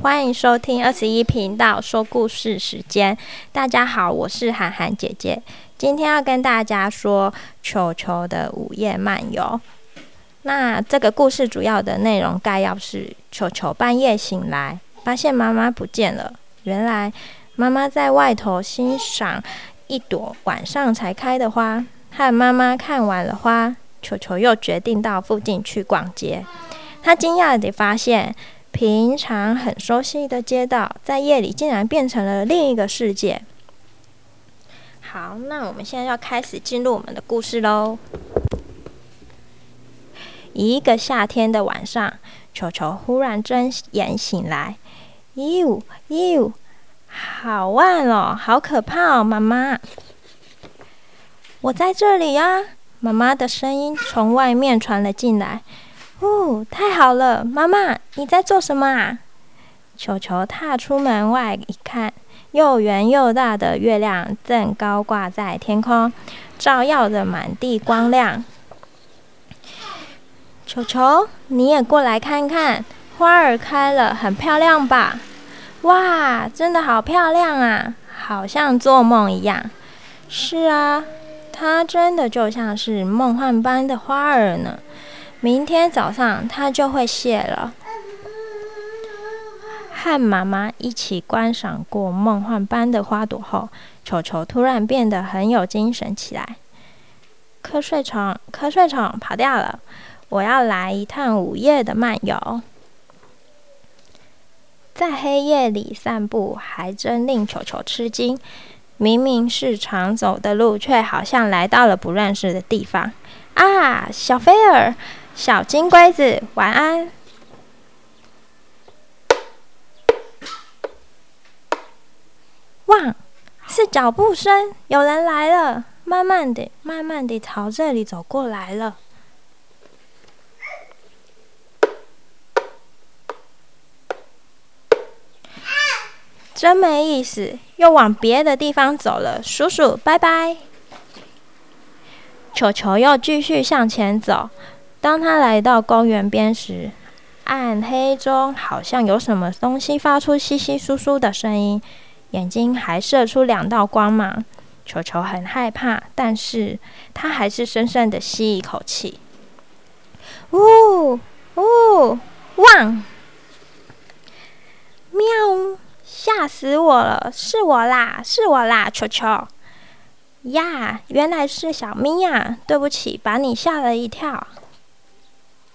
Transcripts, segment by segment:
欢迎收听二十一频道说故事时间。大家好，我是涵涵姐姐，今天要跟大家说球球的午夜漫游。那这个故事主要的内容概要是：球球半夜醒来，发现妈妈不见了。原来妈妈在外头欣赏一朵晚上才开的花。和妈妈看完了花，球球又决定到附近去逛街。他惊讶地发现，平常很熟悉的街道，在夜里竟然变成了另一个世界。好，那我们现在要开始进入我们的故事喽。一个夏天的晚上，球球忽然睁眼醒来，咦哟，好暗哦，好可怕哦，妈妈！我在这里呀，妈妈的声音从外面传了进来。哦，太好了，妈妈，你在做什么啊？球球踏出门外一看，又圆又大的月亮正高挂在天空，照耀着满地光亮。球球，你也过来看看，花儿开了，很漂亮吧？哇，真的好漂亮啊，好像做梦一样。是啊，它真的就像是梦幻般的花儿呢。明天早上它就会谢了。和妈妈一起观赏过梦幻般的花朵后，球球突然变得很有精神起来。瞌睡虫，瞌睡虫跑掉了。我要来一趟午夜的漫游，在黑夜里散步还真令球球吃惊。明明是常走的路，却好像来到了不认识的地方。啊，小菲儿，小金龟子，晚安！哇，是脚步声，有人来了，慢慢的、慢慢的朝这里走过来了。真没意思，又往别的地方走了。叔叔，拜拜。球球又继续向前走。当他来到公园边时，暗黑中好像有什么东西发出稀稀疏疏的声音，眼睛还射出两道光芒。球球很害怕，但是他还是深深的吸一口气。呜呜，汪！喵！吓死我了！是我啦，是我啦，球球呀！原来是小咪呀！对不起，把你吓了一跳。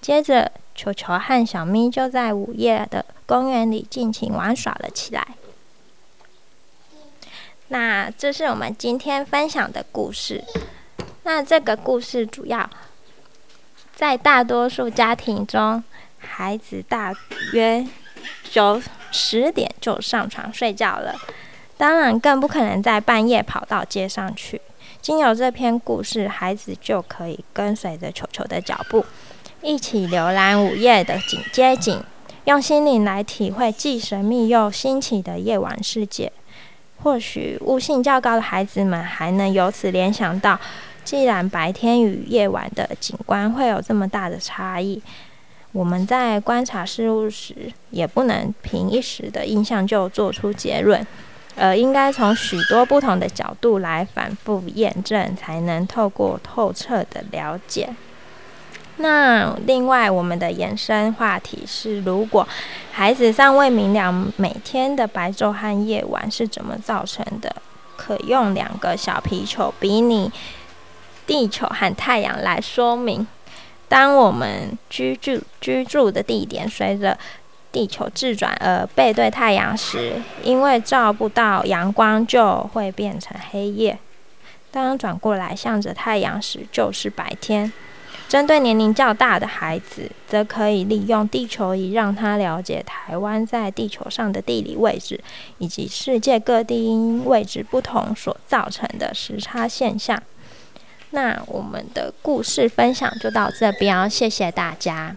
接着，球球和小咪就在午夜的公园里尽情玩耍了起来。那这是我们今天分享的故事。那这个故事主要在大多数家庭中，孩子大约九。十点就上床睡觉了，当然更不可能在半夜跑到街上去。经由这篇故事，孩子就可以跟随着球球的脚步，一起浏览午夜的景街景，用心灵来体会既神秘又新奇的夜晚世界。或许悟性较高的孩子们还能由此联想到，既然白天与夜晚的景观会有这么大的差异。我们在观察事物时，也不能凭一时的印象就做出结论，而应该从许多不同的角度来反复验证，才能透过透彻的了解。那另外，我们的延伸话题是：如果孩子尚未明了每天的白昼和夜晚是怎么造成的，可用两个小皮球比拟地球和太阳来说明。当我们居住居住的地点随着地球自转而背对太阳时，因为照不到阳光，就会变成黑夜；当转过来向着太阳时，就是白天。针对年龄较大的孩子，则可以利用地球仪让他了解台湾在地球上的地理位置，以及世界各地因位置不同所造成的时差现象。那我们的故事分享就到这边，谢谢大家。